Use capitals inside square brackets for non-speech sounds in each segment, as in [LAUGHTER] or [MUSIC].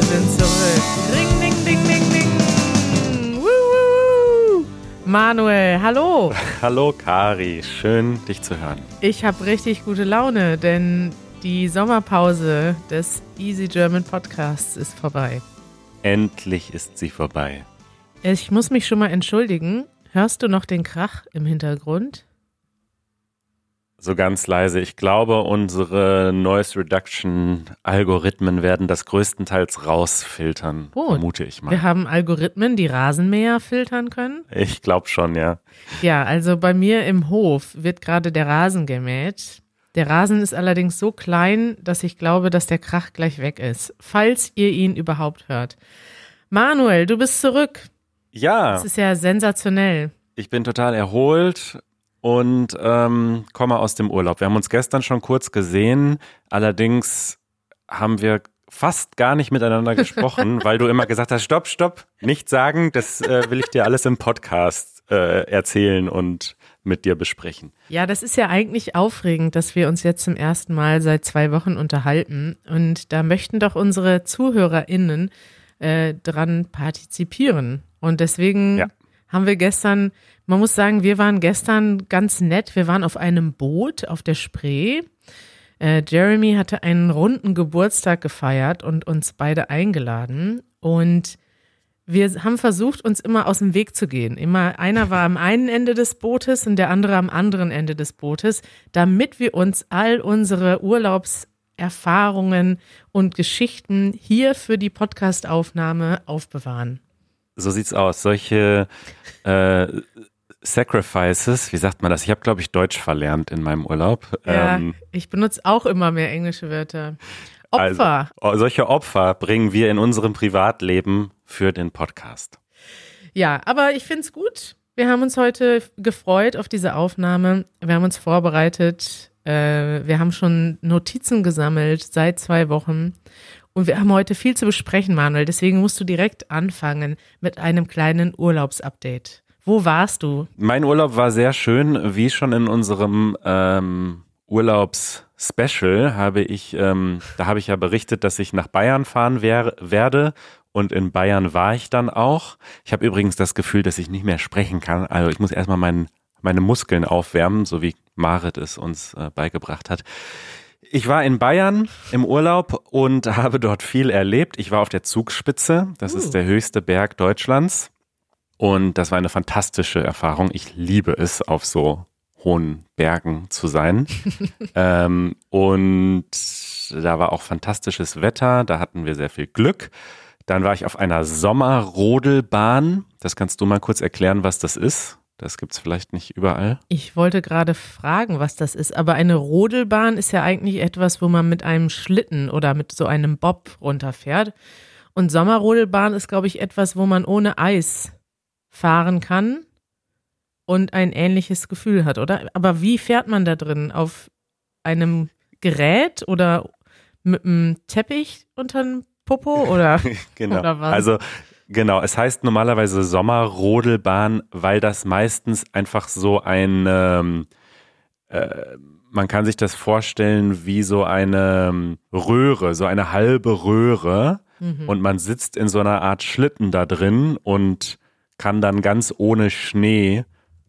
wir sind zurück. Ring, ding, ding, ding, ding. Woo. Manuel, hallo. [LAUGHS] Hallo Kari, schön dich zu hören. Ich habe richtig gute Laune, denn die Sommerpause des Easy German Podcasts ist vorbei. Endlich ist sie vorbei. Ich muss mich schon mal entschuldigen. Hörst du noch den Krach im Hintergrund? So ganz leise. Ich glaube, unsere Noise Reduction Algorithmen werden das größtenteils rausfiltern, Gut. vermute ich mal. Wir haben Algorithmen, die Rasenmäher filtern können. Ich glaube schon, ja. Ja, also bei mir im Hof wird gerade der Rasen gemäht. Der Rasen ist allerdings so klein, dass ich glaube, dass der Krach gleich weg ist, falls ihr ihn überhaupt hört. Manuel, du bist zurück. Ja, Das ist ja sensationell. ich bin total erholt und ähm, komme aus dem Urlaub. Wir haben uns gestern schon kurz gesehen, allerdings haben wir fast gar nicht miteinander gesprochen, [LAUGHS] weil du immer gesagt hast, stopp, stopp, nicht sagen, das äh, will ich dir alles im Podcast äh, erzählen und mit dir besprechen. Ja, das ist ja eigentlich aufregend, dass wir uns jetzt zum ersten Mal seit zwei Wochen unterhalten. Und da möchten doch unsere ZuhörerInnen äh, dran partizipieren. Und deswegen Ja. haben wir gestern, man muss sagen, wir waren gestern ganz nett. Wir waren auf einem Boot auf der Spree. Äh, Jeremy hatte einen runden Geburtstag gefeiert und uns beide eingeladen. Und wir haben versucht, uns immer aus dem Weg zu gehen. Immer einer war am einen Ende des Bootes und der andere am anderen Ende des Bootes, damit wir uns all unsere Urlaubserfahrungen und Geschichten hier für die Podcastaufnahme aufbewahren. So sieht's aus. Solche äh, Sacrifices, wie sagt man das? Ich habe, glaube ich, Deutsch verlernt in meinem Urlaub. Ja, Ähm, ich benutze auch immer mehr englische Wörter. Opfer. Also, solche Opfer bringen wir in unserem Privatleben für den Podcast. Ja, aber ich finde es gut. Wir haben uns heute gefreut auf diese Aufnahme. Wir haben uns vorbereitet. Äh, wir haben schon Notizen gesammelt seit zwei Wochen. Und wir haben heute viel zu besprechen, Manuel. Deswegen musst du direkt anfangen mit einem kleinen Urlaubsupdate. Wo warst du? Mein Urlaub war sehr schön. Wie schon in unserem ähm, Urlaubs-Special habe ich, ähm, da habe ich ja berichtet, dass ich nach Bayern fahren wer werde. Und in Bayern war ich dann auch. Ich habe übrigens das Gefühl, dass ich nicht mehr sprechen kann. Also ich muss erstmal mein, meine Muskeln aufwärmen, so wie Marit es uns äh, beigebracht hat. Ich war in Bayern im Urlaub und [LAUGHS] habe dort viel erlebt. Ich war auf der Zugspitze. Das Uh. ist der höchste Berg Deutschlands. Und das war eine fantastische Erfahrung. Ich liebe es, auf so hohen Bergen zu sein. [LAUGHS] ähm, und da war auch fantastisches Wetter. Da hatten wir sehr viel Glück. Dann war ich auf einer Sommerrodelbahn. Das kannst du mal kurz erklären, was das ist. Das gibt's vielleicht nicht überall. Ich wollte gerade fragen, was das ist, aber eine Rodelbahn ist ja eigentlich etwas, wo man mit einem Schlitten oder mit so einem Bob runterfährt. Und Sommerrodelbahn ist, glaube ich, etwas, wo man ohne Eis fahren kann und ein ähnliches Gefühl hat, oder? Aber wie fährt man da drin? Auf einem Gerät oder mit einem Teppich unter dem Popo oder? [LAUGHS] [LAUGHS] Genau. Oder was? Also genau, es heißt normalerweise Sommerrodelbahn, weil das meistens einfach so ein ähm, äh, man kann sich das vorstellen wie so eine ähm, Röhre, so eine halbe Röhre Mhm. und man sitzt in so einer Art Schlitten da drin und kann dann ganz ohne Schnee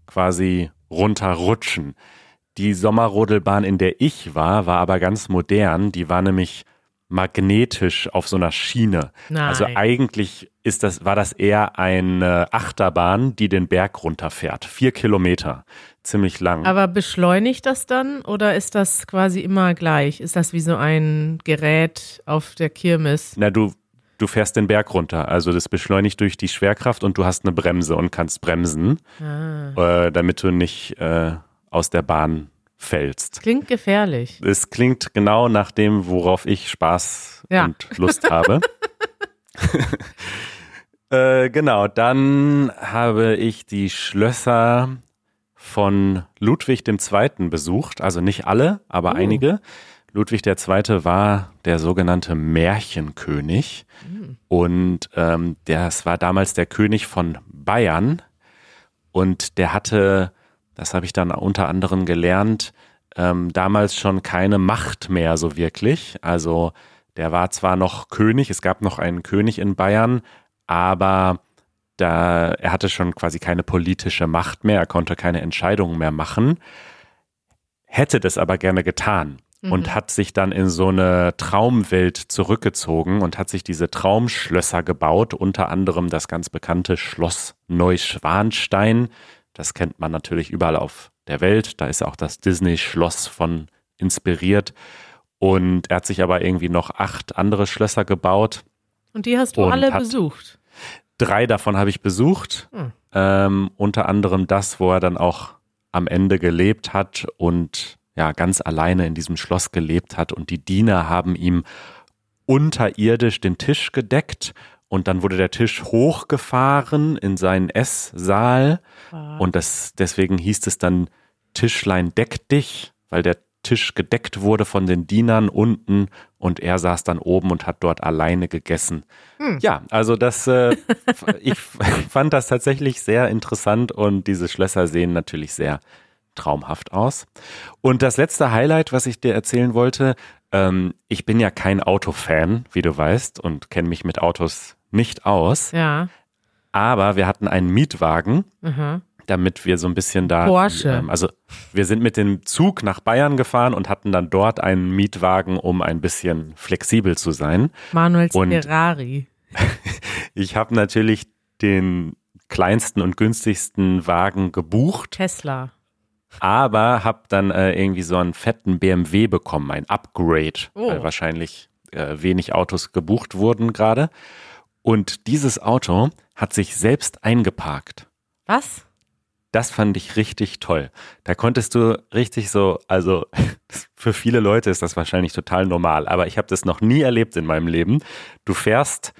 quasi runterrutschen. Die Sommerrodelbahn, in der ich war, war aber ganz modern. Die war nämlich magnetisch auf so einer Schiene. Nein. Also eigentlich ist das, war das eher eine Achterbahn, die den Berg runterfährt. Vier Kilometer. Ziemlich lang. Aber beschleunigt das dann oder ist das quasi immer gleich? Ist das wie so ein Gerät auf der Kirmes? Na, du, du fährst den Berg runter. Also das beschleunigt durch die Schwerkraft und du hast eine Bremse und kannst bremsen, Ah, äh, damit du nicht äh, aus der Bahn fällst. klingt gefährlich. Es klingt genau nach dem, worauf ich Spaß Ja. und Lust habe. [LAUGHS] äh, genau, dann habe ich die Schlösser von Ludwig II. besucht. Also nicht alle, aber Oh. einige. Ludwig II. war der sogenannte Märchenkönig. Und ähm, das war damals der König von Bayern. Und der hatte, das habe ich dann unter anderem gelernt, ähm, damals schon keine Macht mehr so wirklich. Also Der war zwar noch König, es gab noch einen König in Bayern, aber da, er hatte schon quasi keine politische Macht mehr, er konnte keine Entscheidungen mehr machen, hätte das aber gerne getan und Mhm. hat sich dann in so eine Traumwelt zurückgezogen und hat sich diese Traumschlösser gebaut, unter anderem das ganz bekannte Schloss Neuschwanstein. Das kennt man natürlich überall auf der Welt. Da ist auch das Disney-Schloss von inspiriert. Und er hat sich aber irgendwie noch acht andere Schlösser gebaut. Und die hast du alle besucht. Drei davon habe ich besucht. Hm. Ähm, unter anderem das, wo er dann auch am Ende gelebt hat und ja, ganz alleine in diesem Schloss gelebt hat. Und die Diener haben ihm unterirdisch den Tisch gedeckt. Und dann wurde der Tisch hochgefahren in seinen Esssaal. Und das, deswegen hieß es dann Tischlein deck dich, weil der Tisch gedeckt wurde von den Dienern unten und er saß dann oben und hat dort alleine gegessen. Ja, also das, äh, [LAUGHS] ich fand das tatsächlich sehr interessant und diese Schlösser sehen natürlich sehr traumhaft aus. Und das letzte Highlight, was ich dir erzählen wollte, ähm, ich bin ja kein Autofan, wie du weißt, und kenne mich mit Autos nicht aus, Ja. aber wir hatten einen Mietwagen Aha. damit wir so ein bisschen da. Porsche. Ähm, also wir sind mit dem Zug nach Bayern gefahren und hatten dann dort einen Mietwagen, um ein bisschen flexibel zu sein. Manuels Und- Ferrari. [LAUGHS] Ich habe natürlich den kleinsten und günstigsten Wagen gebucht, Tesla. Aber habe dann äh, irgendwie so einen fetten BMW bekommen, ein Upgrade, Oh. weil wahrscheinlich äh, wenig Autos gebucht wurden gerade. Und dieses Auto hat sich selbst eingeparkt. Was? Das fand ich richtig toll. Da konntest du richtig so, also [LAUGHS] für viele Leute ist das wahrscheinlich total normal, aber ich habe das noch nie erlebt in meinem Leben. Du fährst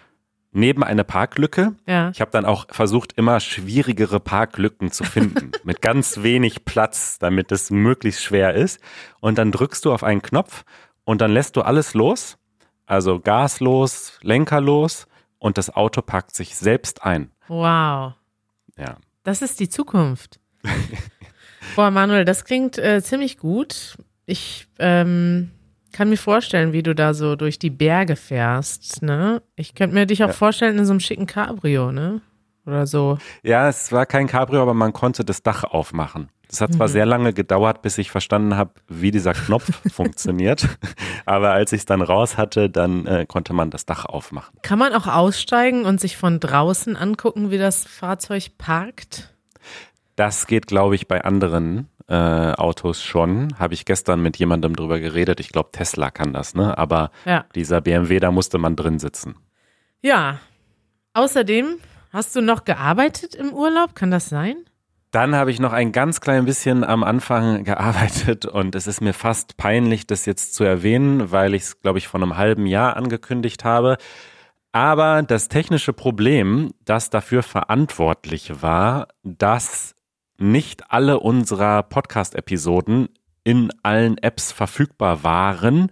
neben eine Parklücke. Ja. Ich habe dann auch versucht, immer schwierigere Parklücken zu finden, [LAUGHS] mit ganz wenig Platz, damit es möglichst schwer ist. Und dann drückst du auf einen Knopf und dann lässt du alles los, also Gas los, Lenker los und das Auto packt sich selbst ein. Wow. Ja. Das ist die Zukunft. [LAUGHS] Boah, Manuel, das klingt äh, ziemlich gut. Ich ähm, kann mir vorstellen, wie du da so durch die Berge fährst, ne? Ich könnte mir dich auch Ja. vorstellen in so einem schicken Cabrio, ne? Oder so. Ja, es war kein Cabrio, aber man konnte das Dach aufmachen. Das hat zwar Mhm. sehr lange gedauert, bis ich verstanden habe, wie dieser Knopf [LAUGHS] funktioniert. Aber als ich es dann raus hatte, dann äh, konnte man das Dach aufmachen. Kann man auch aussteigen und sich von draußen angucken, wie das Fahrzeug parkt? Das geht, glaube ich, bei anderen äh, Autos schon. Habe ich gestern mit jemandem drüber geredet. Ich glaube, Tesla kann das, ne? Aber Ja. dieser BMW, da musste man drin sitzen. Ja. Außerdem hast du noch gearbeitet im Urlaub? Kann das sein? Dann habe ich noch ein ganz klein bisschen am Anfang [LAUGHS] gearbeitet und es ist mir fast peinlich, das jetzt zu erwähnen, weil ich es, glaube ich, vor einem halben Jahr angekündigt habe. Aber das technische Problem, das dafür verantwortlich war, dass nicht alle unserer Podcast-Episoden in allen Apps verfügbar waren,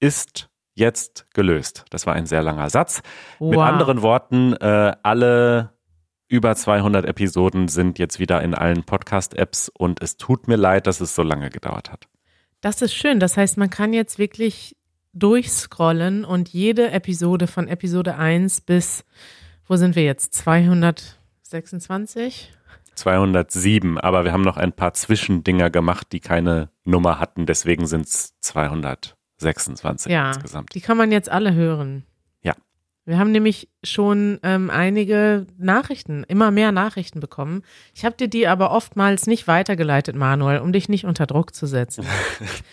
ist jetzt gelöst. Das war ein sehr langer Satz. Mit Wow. anderen Worten, äh, alle über 200 Episoden sind jetzt wieder in allen Podcast-Apps und es tut mir leid, dass es so lange gedauert hat. Das Das ist schön. Das heißt, man kann jetzt wirklich durchscrollen und jede Episode von Episode 1 bis, wo sind wir jetzt? 226? 207, aber wir haben noch ein paar Zwischendinger gemacht, die keine Nummer hatten, deswegen sind es 226 Ja, insgesamt. die kann man jetzt alle hören. Wir haben nämlich schon ähm, einige Nachrichten, immer mehr Nachrichten bekommen. Ich habe dir die aber oftmals nicht weitergeleitet, Manuel, um dich nicht unter Druck zu setzen. [LAUGHS]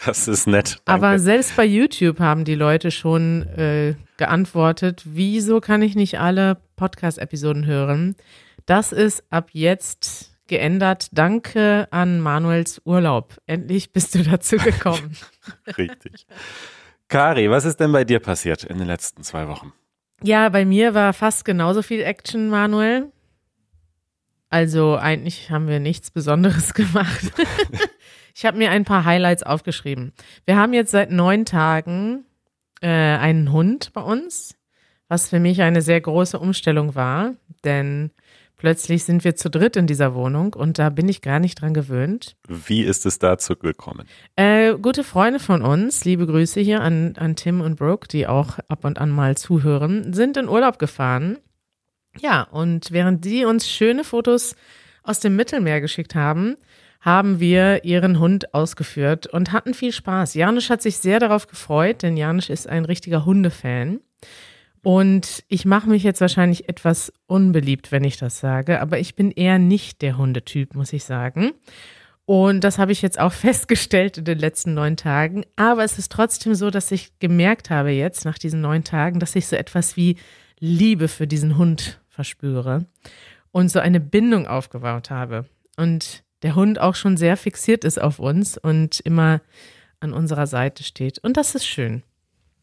Das ist nett. Danke. Aber selbst bei YouTube haben die Leute schon äh, geantwortet, wieso kann ich nicht alle Podcast-Episoden hören? Das ist ab jetzt geändert. Danke an Manuels Urlaub. Endlich bist du [LAUGHS] dazu gekommen. Richtig. Kari, was ist denn bei dir passiert in den letzten zwei Wochen? Ja, bei mir war fast genauso viel Action, Manuel. Also eigentlich haben wir nichts Besonderes [LAUGHS] gemacht. ich habe mir ein paar Highlights aufgeschrieben. Wir haben jetzt seit neun Tagen äh, einen Hund bei uns, was für mich eine sehr große Umstellung war, denn Plötzlich sind wir zu dritt in dieser Wohnung und da bin ich gar nicht dran gewöhnt. Wie ist es dazu gekommen? Äh, gute Freunde von uns, liebe Grüße hier an, an Tim und Brooke, die auch ab und an mal zuhören, sind in Urlaub gefahren. Ja, und während die uns schöne Fotos aus dem Mittelmeer geschickt haben, haben wir ihren Hund ausgeführt und hatten viel Spaß. Janusz hat sich sehr darauf gefreut, denn Janusz ist ein richtiger Hundefan. Und ich mache mich jetzt wahrscheinlich etwas unbeliebt, wenn ich das sage, aber ich bin eher nicht der Hundetyp, muss ich sagen. Und das habe ich jetzt auch [LAUGHS] festgestellt in den letzten neun Tagen. Aber es ist trotzdem so, dass ich gemerkt habe jetzt nach diesen neun Tagen, dass ich so etwas wie Liebe für diesen Hund verspüre und so eine Bindung aufgebaut habe. Und der Hund auch schon sehr fixiert ist auf uns und immer an unserer Seite steht. Und das ist schön.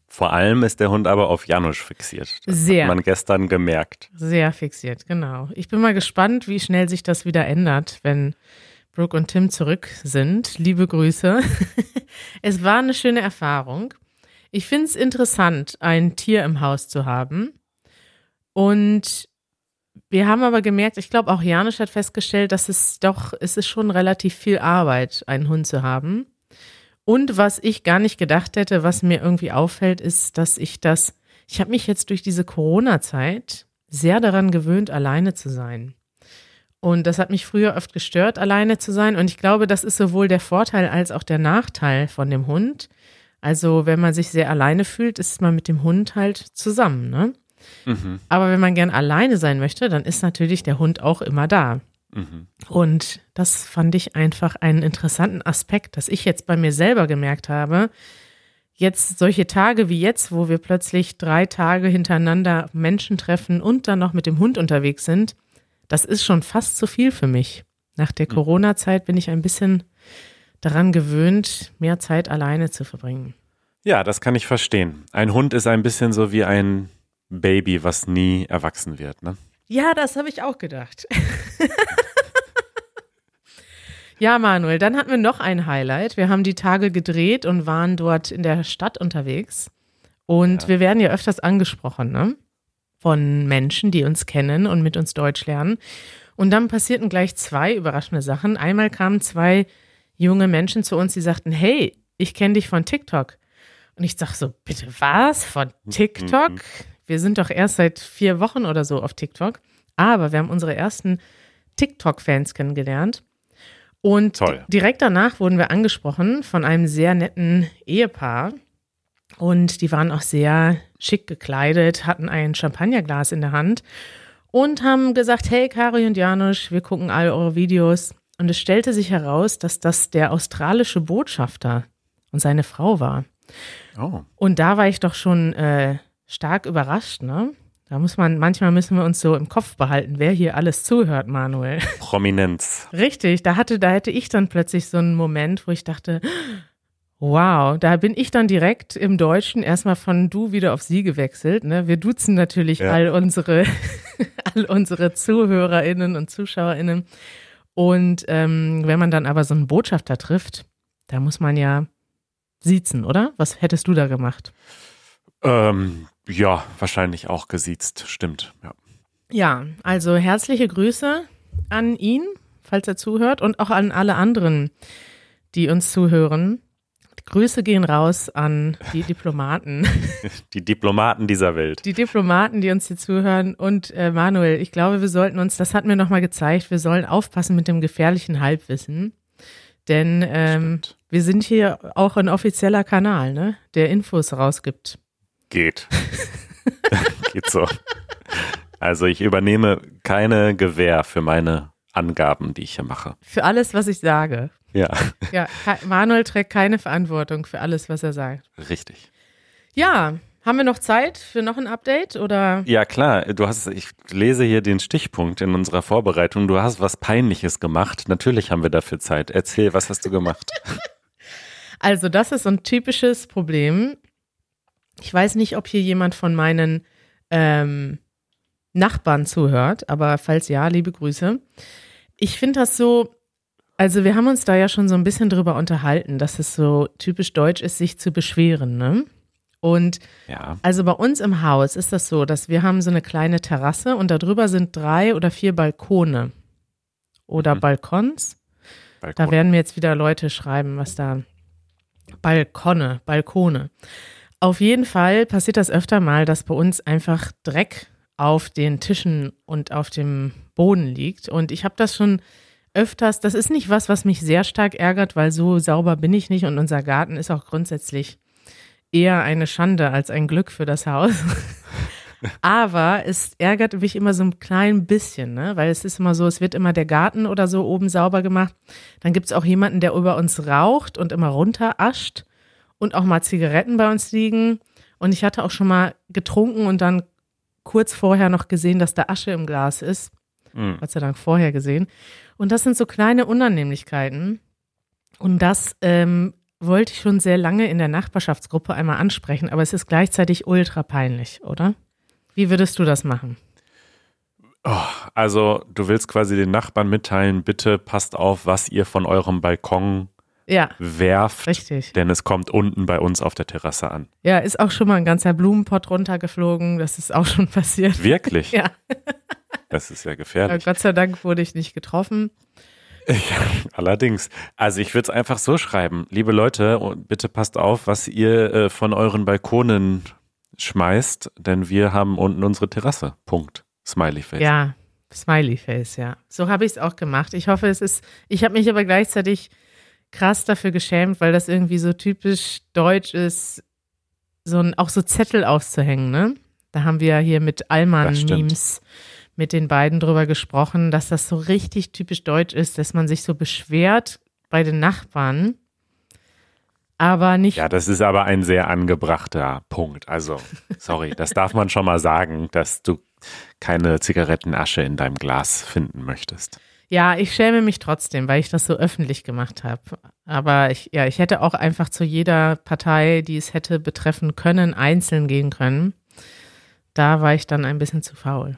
Vor allem ist der Hund aber auf Janusz fixiert. Das Sehr. hat man gestern gemerkt. Sehr fixiert, genau. Ich bin mal gespannt, wie schnell sich das wieder ändert, wenn Brooke und Tim zurück sind. Liebe Grüße. [LAUGHS] es war eine schöne Erfahrung. Ich finde es interessant, ein Tier im Haus zu haben. Und wir haben aber gemerkt, ich glaube auch Janusz hat festgestellt, dass es doch, es ist schon relativ viel Arbeit, einen Hund zu haben. Und was ich gar nicht gedacht hätte, was mir irgendwie auffällt, ist, dass ich das, ich habe mich jetzt durch diese Corona-Zeit sehr daran gewöhnt, alleine zu sein. Und das hat mich früher oft gestört, alleine zu sein. Und ich glaube, das ist sowohl der Vorteil als auch der Nachteil von dem Hund. Also, wenn man sich sehr alleine fühlt, ist man mit dem Hund halt zusammen, ne? Mhm. Aber wenn man gern alleine sein möchte, dann ist natürlich der Hund auch immer da. Mhm. Und das fand ich einfach einen interessanten Aspekt, dass ich jetzt bei mir selber gemerkt habe. Jetzt solche Tage wie jetzt, wo wir plötzlich drei Tage hintereinander Menschen treffen und dann noch mit dem Hund unterwegs sind, das ist schon fast zu viel für mich. Nach der Mhm. Corona-Zeit bin ich ein bisschen daran gewöhnt, mehr Zeit alleine zu verbringen. Ja, das kann ich verstehen. Ein Hund ist ein bisschen so wie ein Baby, was nie erwachsen wird. Ne? Ja, das habe ich auch gedacht. [LAUGHS] ja, Manuel, dann hatten wir noch ein Highlight. Wir haben die Tage gedreht und waren dort in der Stadt unterwegs. Und Ja. wir werden ja öfters angesprochen, ne? Von Menschen, die uns kennen und mit uns Deutsch lernen. Und dann passierten gleich zwei überraschende Sachen. Einmal kamen zwei junge Menschen zu uns, die sagten, hey, ich kenne dich von TikTok. Und ich sag so, bitte was? Von TikTok? Wir sind doch erst seit vier Wochen oder so auf TikTok. Aber wir haben unsere ersten TikTok-Fans kennengelernt. Und Toll. direkt danach wurden wir angesprochen von einem sehr netten Ehepaar. Und die waren auch sehr schick gekleidet, hatten ein Champagnerglas in der Hand und haben gesagt, hey Kari und Janusz, wir gucken all eure Videos. Und es stellte sich heraus, dass das der australische Botschafter und seine Frau war. Oh, Und da war ich doch schon äh, stark überrascht, ne? Da muss man, manchmal müssen wir uns so im Kopf behalten, wer hier alles zuhört, Manuel. [LAUGHS] Prominenz. Richtig, da hatte, da hätte ich dann plötzlich so einen Moment, wo ich dachte, wow, da bin ich dann direkt im Deutschen erstmal von du wieder auf sie gewechselt. Ne? Wir duzen natürlich Ja. all unsere, [LAUGHS] all unsere ZuhörerInnen und ZuschauerInnen. Und ähm, wenn man dann aber so einen Botschafter trifft, da muss man ja siezen, oder? Was hättest du da gemacht? Ähm, ja, wahrscheinlich auch gesiezt, stimmt. Ja. Ja, also herzliche Grüße an ihn, falls er zuhört, und auch an alle anderen, die uns zuhören. Grüße gehen raus an die Diplomaten, [LAUGHS] Die Diplomaten dieser Welt. die Diplomaten, die uns hier zuhören. Und äh, Manuel, ich glaube, wir sollten uns, das hat mir nochmal gezeigt, wir sollen aufpassen mit dem gefährlichen Halbwissen. Denn ähm, wir sind hier auch ein offizieller Kanal, ne, der Infos rausgibt. Geht. [LAUGHS] Geht so. Also ich übernehme keine Gewähr für meine Angaben, die ich hier mache. Für alles, was ich sage. Ja, Ja, Manuel trägt keine Verantwortung für alles, was er sagt. richtig. Ja, haben wir noch Zeit für noch ein Update oder? Ja, klar. Du hast, ich lese hier den Stichpunkt in unserer Vorbereitung. Du hast was Peinliches gemacht. Natürlich haben wir dafür Zeit. Erzähl, was hast du gemacht? [LAUGHS] Also, das ist so ein typisches Problem. Ich weiß nicht, ob hier jemand von meinen ähm, Nachbarn zuhört, aber falls ja, liebe Grüße. Ich finde das so, also wir haben uns da ja schon so ein bisschen drüber unterhalten, dass es so typisch deutsch ist, sich zu beschweren, ne? Und Ja. also bei uns im Haus ist das so, dass wir haben so eine kleine Terrasse und darüber sind drei oder vier Balkone oder Mhm. Balkons. Da Balkon. werden mir jetzt wieder Leute schreiben, was da Balkone, Balkone. Auf jeden Fall passiert das öfter mal, dass bei uns einfach Dreck auf den Tischen und auf dem Boden liegt. Und ich habe das schon öfters, das ist nicht was, was mich sehr stark ärgert, weil so sauber bin ich nicht und unser Garten ist auch grundsätzlich eher eine Schande als ein Glück für das Haus. [LAUGHS] Aber es ärgert mich immer so ein klein bisschen, ne? weil es ist immer so, es wird immer der Garten oder so oben sauber gemacht. Dann gibt es auch jemanden, der über uns raucht und immer runterascht und auch mal Zigaretten bei uns liegen. Und ich hatte auch schon mal getrunken und dann kurz vorher noch gesehen, dass da Asche im Glas ist. Mhm. Gott sei Dank vorher gesehen. Und das sind so kleine Unannehmlichkeiten. Und das ähm, wollte ich schon sehr lange in der Nachbarschaftsgruppe einmal ansprechen, aber es ist gleichzeitig ultra peinlich, oder? Wie würdest du das machen? Also, du willst quasi den Nachbarn mitteilen, bitte passt auf, was ihr von eurem Balkon Ja, werft, richtig. denn es kommt unten bei uns auf der Terrasse an. Ja, ist auch schon mal ein ganzer Blumenpott runtergeflogen. Das ist auch schon [LAUGHS] passiert. Wirklich? Ja, Das ist ja aber gefährlich. Gott sei Dank wurde ich nicht getroffen. Allerdings. Also ich würde es einfach so schreiben. Liebe Leute, und bitte passt auf, was ihr äh, von euren Balkonen schmeißt, denn wir haben unten unsere Terrasse. Punkt. Smiley Face. Ja, Smiley Face, ja. So habe ich es auch gemacht. Ich hoffe, es ist, ich habe mich aber gleichzeitig krass dafür geschämt, weil das irgendwie so typisch deutsch ist, so ein, auch so Zettel aufzuhängen, ne? Da haben wir ja hier mit. Allmann-Memes mit den beiden drüber gesprochen, dass das so richtig typisch deutsch ist, dass man sich so beschwert bei den Nachbarn, aber nicht Ja, das ist aber ein sehr angebrachter Punkt. Also, [LAUGHS] sorry, das darf man schon mal sagen, dass du keine Zigarettenasche in deinem Glas finden möchtest. Ja, ich schäme mich trotzdem, weil ich das so öffentlich gemacht habe. Aber ich, ja, ich hätte auch einfach zu jeder Partei, die es hätte betreffen können, einzeln gehen können. Da war ich dann ein bisschen zu faul.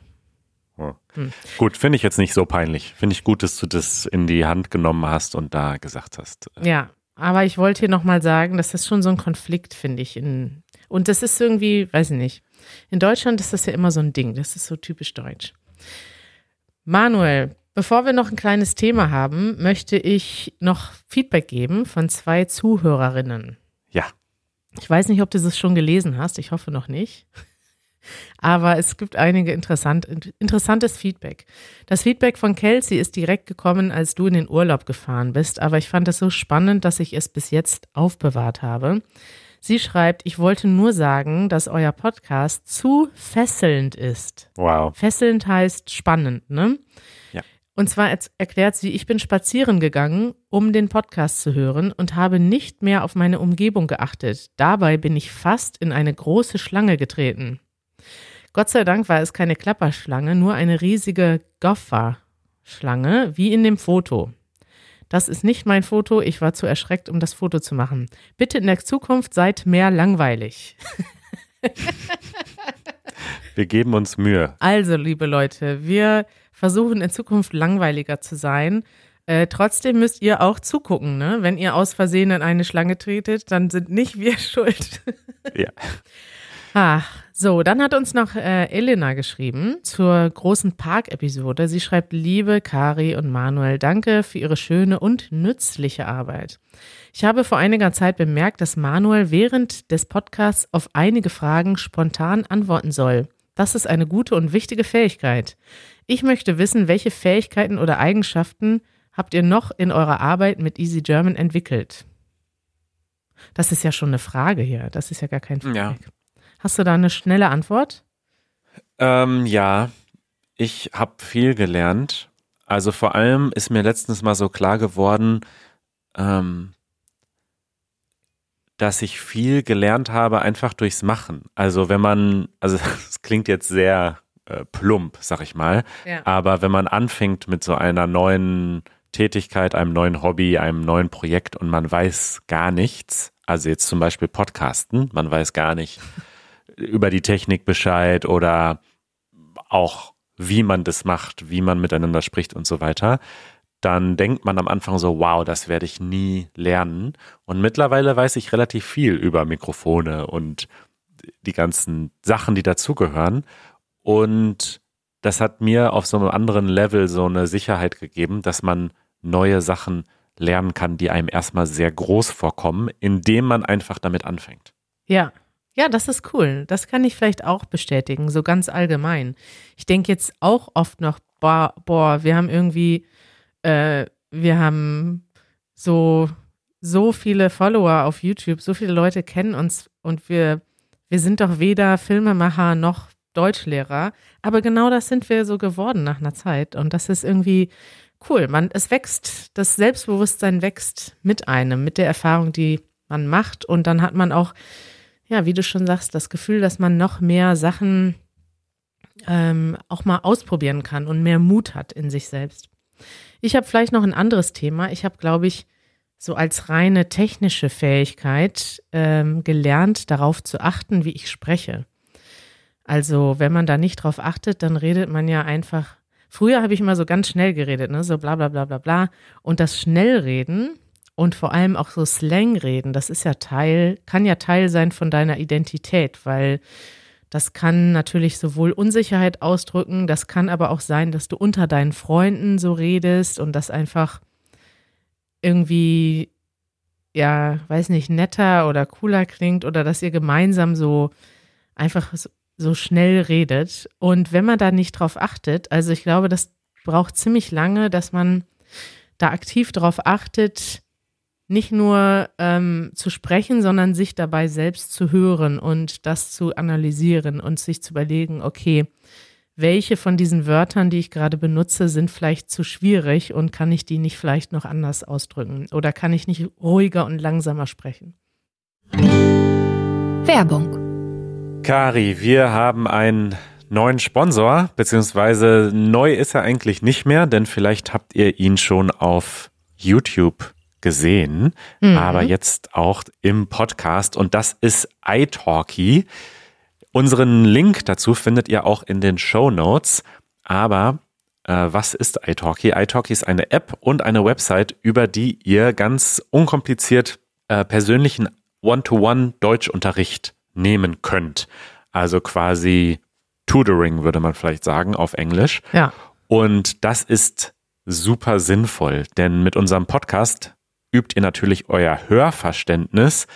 Gut, finde ich jetzt nicht so peinlich. Finde ich gut, dass du das in die Hand genommen hast und da gesagt hast. äh, Ja, aber ich wollte hier nochmal sagen, dass das schon so ein Konflikt, finde ich. In, und das ist irgendwie, weiß ich nicht. In Deutschland ist das ja immer so ein Ding. Das ist so typisch deutsch. Manuel, bevor wir noch ein kleines Thema haben, möchte ich noch Feedback geben von zwei Zuhörerinnen. Ja. Ich weiß nicht, ob du das schon gelesen hast. Ich hoffe noch nicht. Aber es gibt einige interessant, interessantes Feedback. Das Feedback von Kelsey ist direkt gekommen, als du in den Urlaub gefahren bist. Aber ich fand es so spannend, dass ich es bis jetzt aufbewahrt habe. Sie schreibt, ich wollte nur sagen, dass euer Podcast zu fesselnd ist. Wow. Fesselnd heißt spannend, ne? Ja. Und zwar erklärt sie, ich bin spazieren gegangen, um den Podcast zu hören und habe nicht mehr auf meine Umgebung geachtet. Dabei bin ich fast in eine große Schlange getreten. Gott sei Dank war es keine Klapperschlange, nur eine riesige Goffer-Schlange, wie in dem Foto. Das ist nicht mein Foto, ich war zu erschreckt, um das Foto zu machen. Bitte in der Zukunft seid mehr langweilig. Wir geben uns Mühe. Also, liebe Leute, wir versuchen in Zukunft langweiliger zu sein. Äh, trotzdem müsst ihr auch zugucken, ne? Wenn ihr aus Versehen in eine Schlange tretet, dann sind nicht wir [LAUGHS] schuld. Ja. Ach, so, dann hat uns noch äh, Elena geschrieben zur großen Park-Episode. Sie schreibt, liebe Kari und Manuel, danke für ihre schöne und nützliche Arbeit. Ich habe vor einiger Zeit bemerkt, dass Manuel während des Podcasts auf einige Fragen spontan antworten soll. Das ist eine gute und wichtige Fähigkeit. Ich möchte wissen, welche Fähigkeiten oder Eigenschaften habt ihr noch in eurer Arbeit mit Easy German entwickelt? Das ist ja schon eine Frage hier. Das ist ja gar kein Feedback. Ja. Hast du da eine schnelle Antwort? Ähm, ja, ich habe viel gelernt. Also vor allem ist mir letztens mal so klar geworden, ähm, dass ich viel gelernt habe einfach durchs Machen. Also wenn man, also [LAUGHS] es klingt jetzt sehr äh, plump, sag ich mal, Ja. aber wenn man anfängt mit so einer neuen Tätigkeit, einem neuen Hobby, einem neuen Projekt und man weiß gar nichts, also jetzt zum Beispiel Podcasten, man weiß gar nicht [LAUGHS] über die Technik Bescheid oder auch wie man das macht, wie man miteinander spricht und so weiter, dann denkt man am Anfang so, wow, das werde ich nie lernen. Und mittlerweile weiß ich relativ viel über Mikrofone und die ganzen Sachen, die dazugehören. Und das hat mir auf so einem anderen Level so eine Sicherheit gegeben, dass man neue Sachen lernen kann, die einem erstmal sehr groß vorkommen, indem man einfach damit anfängt. Ja, ja, das ist cool. Das kann ich vielleicht auch bestätigen, so ganz allgemein. Ich denke jetzt auch oft noch, boah, boah wir haben irgendwie, äh, wir haben so, so viele Follower auf YouTube, so viele Leute kennen uns und wir, wir sind doch weder Filmemacher noch Deutschlehrer. Aber genau das sind wir so geworden nach einer Zeit. Und das ist irgendwie cool. Man, es wächst, das Selbstbewusstsein wächst mit einem, mit der Erfahrung, die man macht. Und dann hat man auch ja, wie du schon sagst, das Gefühl, dass man noch mehr Sachen ähm, auch mal ausprobieren kann und mehr Mut hat in sich selbst. Ich habe vielleicht noch ein anderes Thema. Ich habe, glaube ich, so als reine technische Fähigkeit ähm, gelernt, darauf zu achten, wie ich spreche. Also, wenn man da nicht drauf achtet, dann redet man ja einfach. Früher habe ich immer so ganz schnell geredet, ne? so bla bla bla bla bla. Und das Schnellreden und vor allem auch so Slang reden, das ist ja Teil, kann ja Teil sein von deiner Identität, weil das kann natürlich sowohl Unsicherheit ausdrücken, das kann aber auch sein, dass du unter deinen Freunden so redest und das einfach irgendwie, ja, weiß nicht, netter oder cooler klingt oder dass ihr gemeinsam so einfach so schnell redet. Und wenn man da nicht drauf achtet, also ich glaube, das braucht ziemlich lange, dass man da aktiv drauf achtet, nicht nur ähm, zu sprechen, sondern sich dabei selbst zu hören und das zu analysieren und sich zu überlegen, okay, welche von diesen Wörtern, die ich gerade benutze, sind vielleicht zu schwierig und kann ich die nicht vielleicht noch anders ausdrücken oder kann ich nicht ruhiger und langsamer sprechen? Werbung. Kari, wir haben einen neuen Sponsor, beziehungsweise neu ist er eigentlich nicht mehr, denn vielleicht habt ihr ihn schon auf YouTube gesehen, mhm. aber jetzt auch im Podcast und das ist iTalki. Unseren Link dazu findet ihr auch in den Show Notes. Aber äh, was ist iTalki? iTalki ist eine App und eine Website, über die ihr ganz unkompliziert äh, persönlichen One-to-One Deutschunterricht nehmen könnt. Also quasi Tutoring würde man vielleicht sagen auf Englisch. Ja. Und das ist super sinnvoll, denn mit unserem Podcast übt ihr natürlich euer Hörverständnis,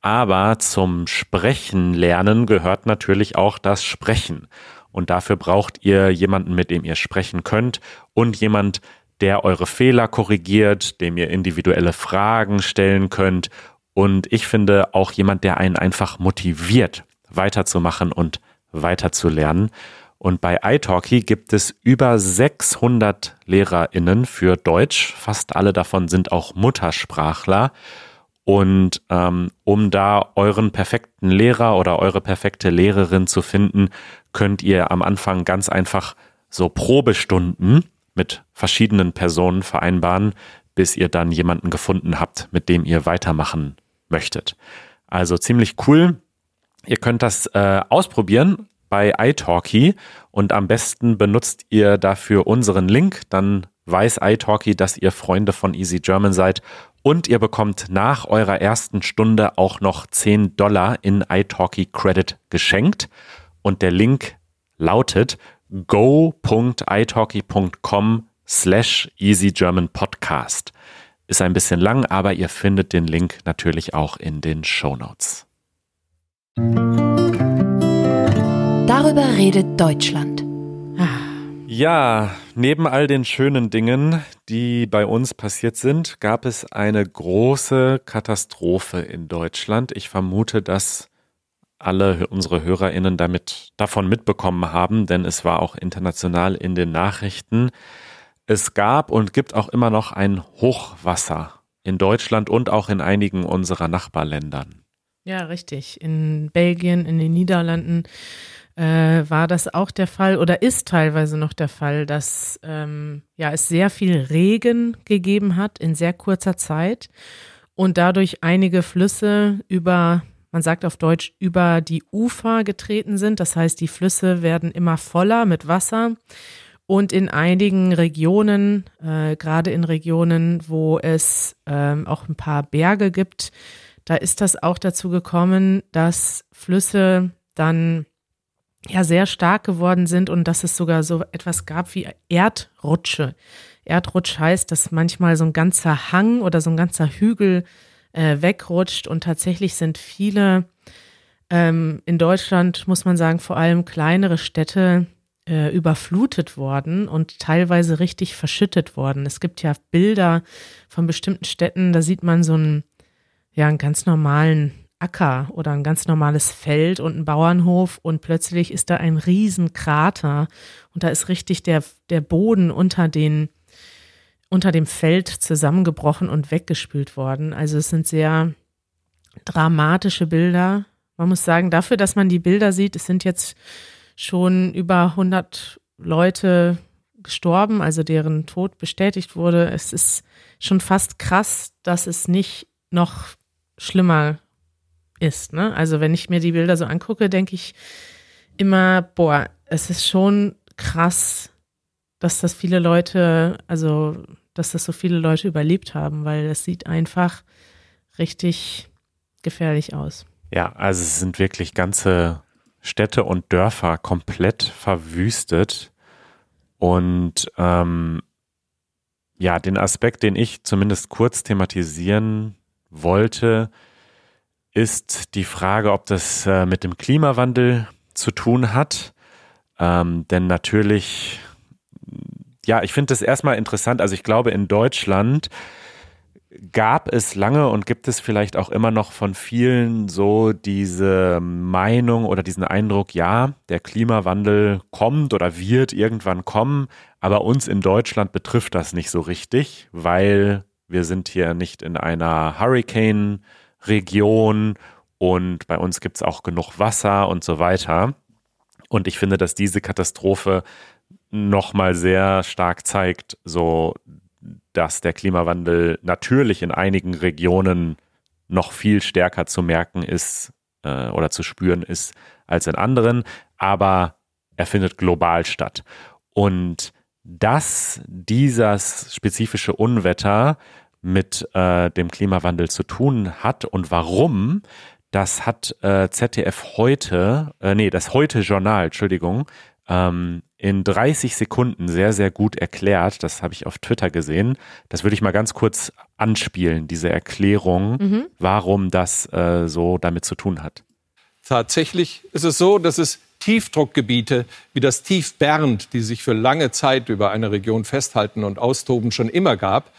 aber zum Sprechen lernen gehört natürlich auch das Sprechen. Und dafür braucht ihr jemanden, mit dem ihr sprechen könnt und jemand, der eure Fehler korrigiert, dem ihr individuelle Fragen stellen könnt. Und ich finde auch jemand, der einen einfach motiviert, weiterzumachen und weiterzulernen. Und bei italki gibt es über 600 LehrerInnen für Deutsch. Fast alle davon sind auch Muttersprachler. Und ähm, um da euren perfekten Lehrer oder eure perfekte Lehrerin zu finden, könnt ihr am Anfang ganz einfach so Probestunden mit verschiedenen Personen vereinbaren, bis ihr dann jemanden gefunden habt, mit dem ihr weitermachen möchtet. Also ziemlich cool. Ihr könnt das äh, ausprobieren bei italki und am besten benutzt ihr dafür unseren Link, dann weiß italki, dass ihr Freunde von Easy German seid und ihr bekommt nach eurer ersten Stunde auch noch 10 Dollar in italki Credit geschenkt und der Link lautet go.italki.com slash Easy German Podcast. Ist ein bisschen lang, aber ihr findet den Link natürlich auch in den Show Notes. Darüber redet Deutschland. Ja, neben all den schönen Dingen, die bei uns passiert sind, gab es eine große Katastrophe in Deutschland. Ich vermute, dass alle unsere HörerInnen damit davon mitbekommen haben, denn es war auch international in den Nachrichten. Es gab und gibt auch immer noch ein Hochwasser in Deutschland und auch in einigen unserer Nachbarländern. Ja, richtig. In Belgien, in den Niederlanden äh, war das auch der Fall oder ist teilweise noch der Fall, dass ähm, ja, es sehr viel Regen gegeben hat in sehr kurzer Zeit und dadurch einige Flüsse über, man sagt auf Deutsch, über die Ufer getreten sind. Das heißt, die Flüsse werden immer voller mit Wasser. Und in einigen Regionen, äh, gerade in Regionen, wo es ähm, auch ein paar Berge gibt, da ist das auch dazu gekommen, dass Flüsse dann ja sehr stark geworden sind und dass es sogar so etwas gab wie Erdrutsche. Erdrutsch heißt, dass manchmal so ein ganzer Hang oder so ein ganzer Hügel äh, wegrutscht und tatsächlich sind viele ähm, in Deutschland, muss man sagen, vor allem kleinere Städte äh, überflutet worden und teilweise richtig verschüttet worden. Es gibt ja Bilder von bestimmten Städten, da sieht man so einen, ja, einen ganz normalen Acker oder ein ganz normales Feld und ein Bauernhof und plötzlich ist da ein Riesenkrater und da ist richtig der, der Boden unter den, unter dem Feld zusammengebrochen und weggespült worden. Also es sind sehr dramatische Bilder. Man muss sagen, dafür, dass man die Bilder sieht, es sind jetzt schon über 100 Leute gestorben, also deren Tod bestätigt wurde. Es ist schon fast krass, dass es nicht noch schlimmer ist. Ne? Also wenn ich mir die Bilder so angucke, denke ich immer, boah, es ist schon krass, dass das viele Leute, also dass das so viele Leute überlebt haben, weil es sieht einfach richtig gefährlich aus. Ja, also es sind wirklich ganze Städte und Dörfer komplett verwüstet. Und ähm, ja, den Aspekt, den ich zumindest kurz thematisieren wollte, ist die Frage, ob das äh, mit dem Klimawandel zu tun hat. Ähm, denn natürlich, ja, ich finde das erstmal interessant. Also ich glaube, in Deutschland gab es lange und gibt es vielleicht auch immer noch von vielen so diese Meinung oder diesen Eindruck, ja, der Klimawandel kommt oder wird irgendwann kommen, aber uns in Deutschland betrifft das nicht so richtig, weil wir sind hier nicht in einer Hurricane-Region und bei uns gibt es auch genug Wasser und so weiter. Und ich finde, dass diese Katastrophe nochmal sehr stark zeigt, so dass der Klimawandel natürlich in einigen Regionen noch viel stärker zu merken ist äh, oder zu spüren ist als in anderen, aber er findet global statt. Und dass dieses spezifische Unwetter mit äh, dem Klimawandel zu tun hat und warum, das hat äh, ZDF heute, äh, nee, das heute Journal, Entschuldigung, ähm, in 30 Sekunden sehr, sehr gut erklärt. Das habe ich auf Twitter gesehen. Das würde ich mal ganz kurz anspielen, diese Erklärung, mhm. warum das äh, so damit zu tun hat. Tatsächlich ist es so, dass es Tiefdruckgebiete wie das Tief Bernd, die sich für lange Zeit über eine Region festhalten und austoben, schon immer gab.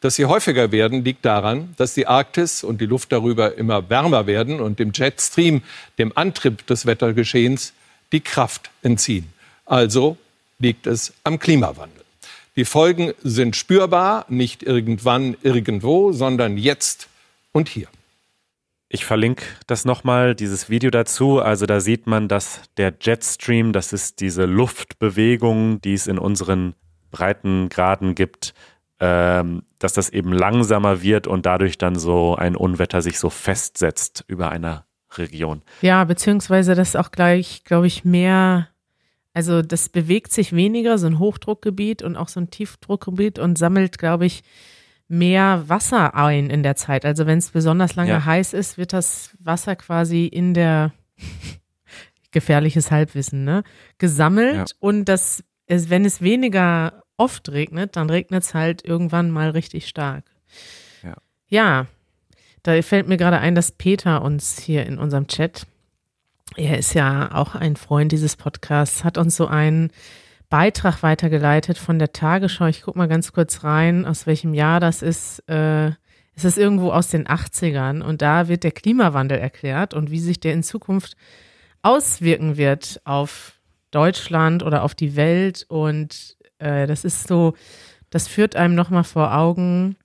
Dass sie häufiger werden, liegt daran, dass die Arktis und die Luft darüber immer wärmer werden und dem Jetstream, dem Antrieb des Wettergeschehens, die Kraft entziehen. Also liegt es am Klimawandel. Die Folgen sind spürbar, nicht irgendwann, irgendwo, sondern jetzt und hier. Ich verlinke das nochmal, dieses Video dazu. Also da sieht man, dass der Jetstream, das ist diese Luftbewegung, die es in unseren Breitengraden gibt, ähm, dass das eben langsamer wird und dadurch dann so ein Unwetter sich so festsetzt über einer Region. Ja, beziehungsweise das auch gleich, glaube ich, mehr also das bewegt sich weniger, so ein Hochdruckgebiet und auch so ein Tiefdruckgebiet und sammelt, glaube ich, mehr Wasser ein in der Zeit. Also wenn es besonders lange ja. heiß ist, wird das Wasser quasi in der [LAUGHS] gefährliches Halbwissen, ne? Gesammelt ja. und das ist, wenn es weniger oft regnet, dann regnet es halt irgendwann mal richtig stark. Ja. ja, da fällt mir gerade ein, dass Peter uns hier in unserem Chat er ist ja auch ein Freund dieses Podcasts, hat uns so einen Beitrag weitergeleitet von der Tagesschau. Ich gucke mal ganz kurz rein, aus welchem Jahr das ist. Äh, es ist irgendwo aus den 80ern und da wird der Klimawandel erklärt und wie sich der in Zukunft auswirken wird auf Deutschland oder auf die Welt. Und äh, das ist so, das führt einem nochmal vor Augen,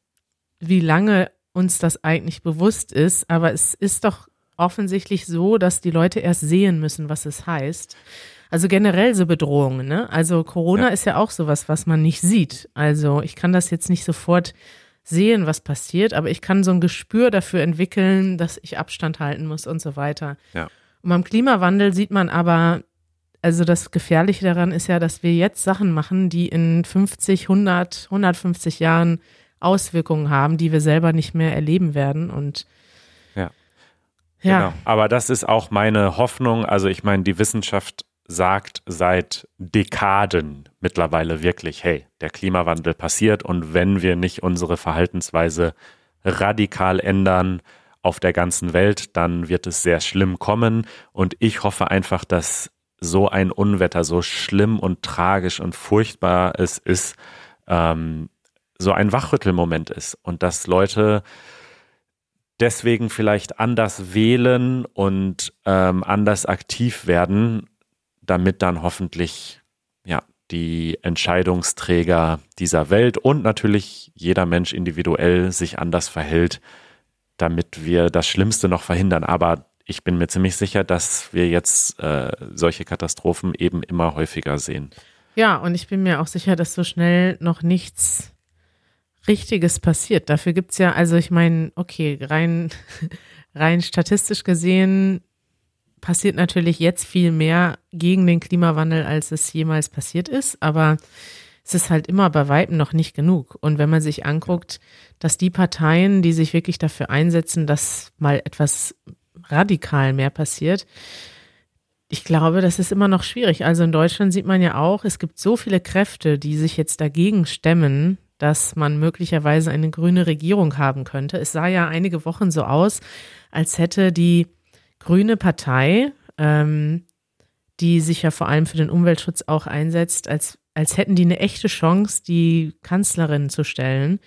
wie lange uns das eigentlich bewusst ist. Aber es ist doch offensichtlich so, dass die Leute erst sehen müssen, was es heißt. Also generell so Bedrohungen, ne? Also Corona ja. ist ja auch sowas, was man nicht sieht. Also ich kann das jetzt nicht sofort sehen, was passiert, aber ich kann so ein Gespür dafür entwickeln, dass ich Abstand halten muss und so weiter. Ja. Und beim Klimawandel sieht man aber, also das Gefährliche daran ist ja, dass wir jetzt Sachen machen, die in 50, 100, 150 Jahren Auswirkungen haben, die wir selber nicht mehr erleben werden und. Ja. Genau. Aber das ist auch meine Hoffnung. Also ich meine, die Wissenschaft sagt seit Dekaden mittlerweile wirklich, hey, der Klimawandel passiert und wenn wir nicht unsere Verhaltensweise radikal ändern auf der ganzen Welt, dann wird es sehr schlimm kommen. Und ich hoffe einfach, dass so ein Unwetter, so schlimm und tragisch und furchtbar es ist, ähm, so ein Wachrüttelmoment ist und dass Leute deswegen vielleicht anders wählen und ähm, anders aktiv werden, damit dann hoffentlich ja die Entscheidungsträger dieser Welt und natürlich jeder Mensch individuell sich anders verhält, damit wir das Schlimmste noch verhindern. Aber ich bin mir ziemlich sicher, dass wir jetzt äh, solche Katastrophen eben immer häufiger sehen. Ja, und ich bin mir auch sicher, dass so schnell noch nichts Richtiges passiert. Dafür gibt's ja, also ich meine, okay, rein, [LAUGHS] rein statistisch gesehen passiert natürlich jetzt viel mehr gegen den Klimawandel, als es jemals passiert ist, aber es ist halt immer bei Weitem noch nicht genug. Und wenn man sich anguckt, dass die Parteien, die sich wirklich dafür einsetzen, dass mal etwas radikal mehr passiert, ich glaube, das ist immer noch schwierig. Also in Deutschland sieht man ja auch, es gibt so viele Kräfte, die sich jetzt dagegen stemmen, dass man möglicherweise eine grüne Regierung haben könnte. Es sah ja einige Wochen so aus, als hätte die grüne Partei, ähm, die sich ja vor allem für den Umweltschutz auch einsetzt, als, als hätten die eine echte Chance, die Kanzlerin zu stellen.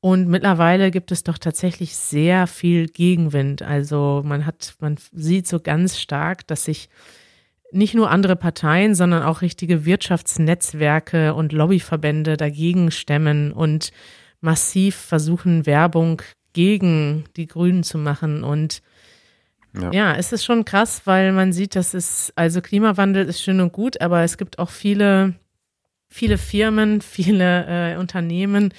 Und mittlerweile gibt es doch tatsächlich sehr viel Gegenwind. Also man hat, man sieht so ganz stark, dass sich nicht nur andere Parteien, sondern auch richtige Wirtschaftsnetzwerke und Lobbyverbände dagegen stemmen und massiv versuchen, Werbung gegen die Grünen zu machen. Und ja. ja, es ist schon krass, weil man sieht, dass es, also Klimawandel ist schön und gut, aber es gibt auch viele, viele Firmen, [LAUGHS] viele äh, Unternehmen,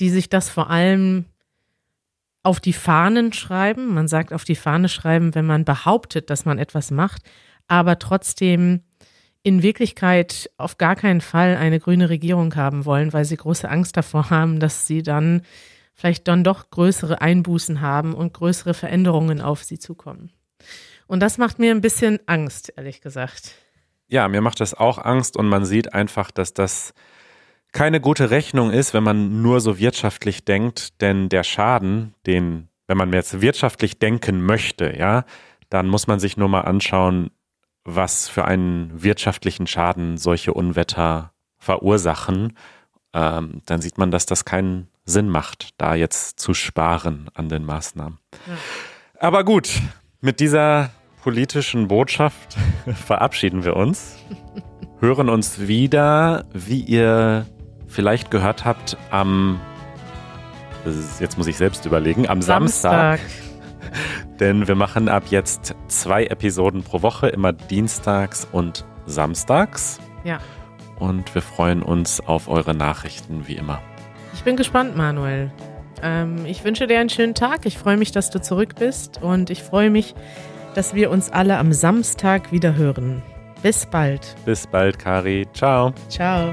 die sich das vor allem auf die Fahnen schreiben. Man sagt auf die Fahne schreiben, wenn man behauptet, dass man etwas macht, aber trotzdem in Wirklichkeit auf gar keinen Fall eine grüne Regierung haben wollen, weil sie große Angst davor haben, dass sie dann vielleicht dann doch größere Einbußen haben und größere Veränderungen auf sie zukommen. Und das macht mir ein bisschen Angst, ehrlich gesagt. Ja, mir macht das auch Angst und man sieht einfach, dass das keine gute Rechnung ist, wenn man nur so wirtschaftlich denkt, denn der Schaden, den, wenn man jetzt wirtschaftlich denken möchte, ja, dann muss man sich nur mal anschauen, was für einen wirtschaftlichen Schaden solche Unwetter verursachen, ähm, dann sieht man, dass das keinen Sinn macht, da jetzt zu sparen an den Maßnahmen. Ja. Aber gut, mit dieser politischen Botschaft [LAUGHS] verabschieden wir uns, hören uns wieder, wie ihr vielleicht gehört habt, am, jetzt muss ich selbst überlegen, am Samstag. Samstag [LAUGHS] denn wir machen ab jetzt zwei Episoden pro Woche, immer dienstags und samstags. Ja. Und wir freuen uns auf eure Nachrichten wie immer. Ich bin gespannt, Manuel. Ähm, ich wünsche dir einen schönen Tag. Ich freue mich, dass du zurück bist und ich freue mich, dass wir uns alle am Samstag wieder hören. Bis bald. Bis bald, Kari. Ciao. Ciao.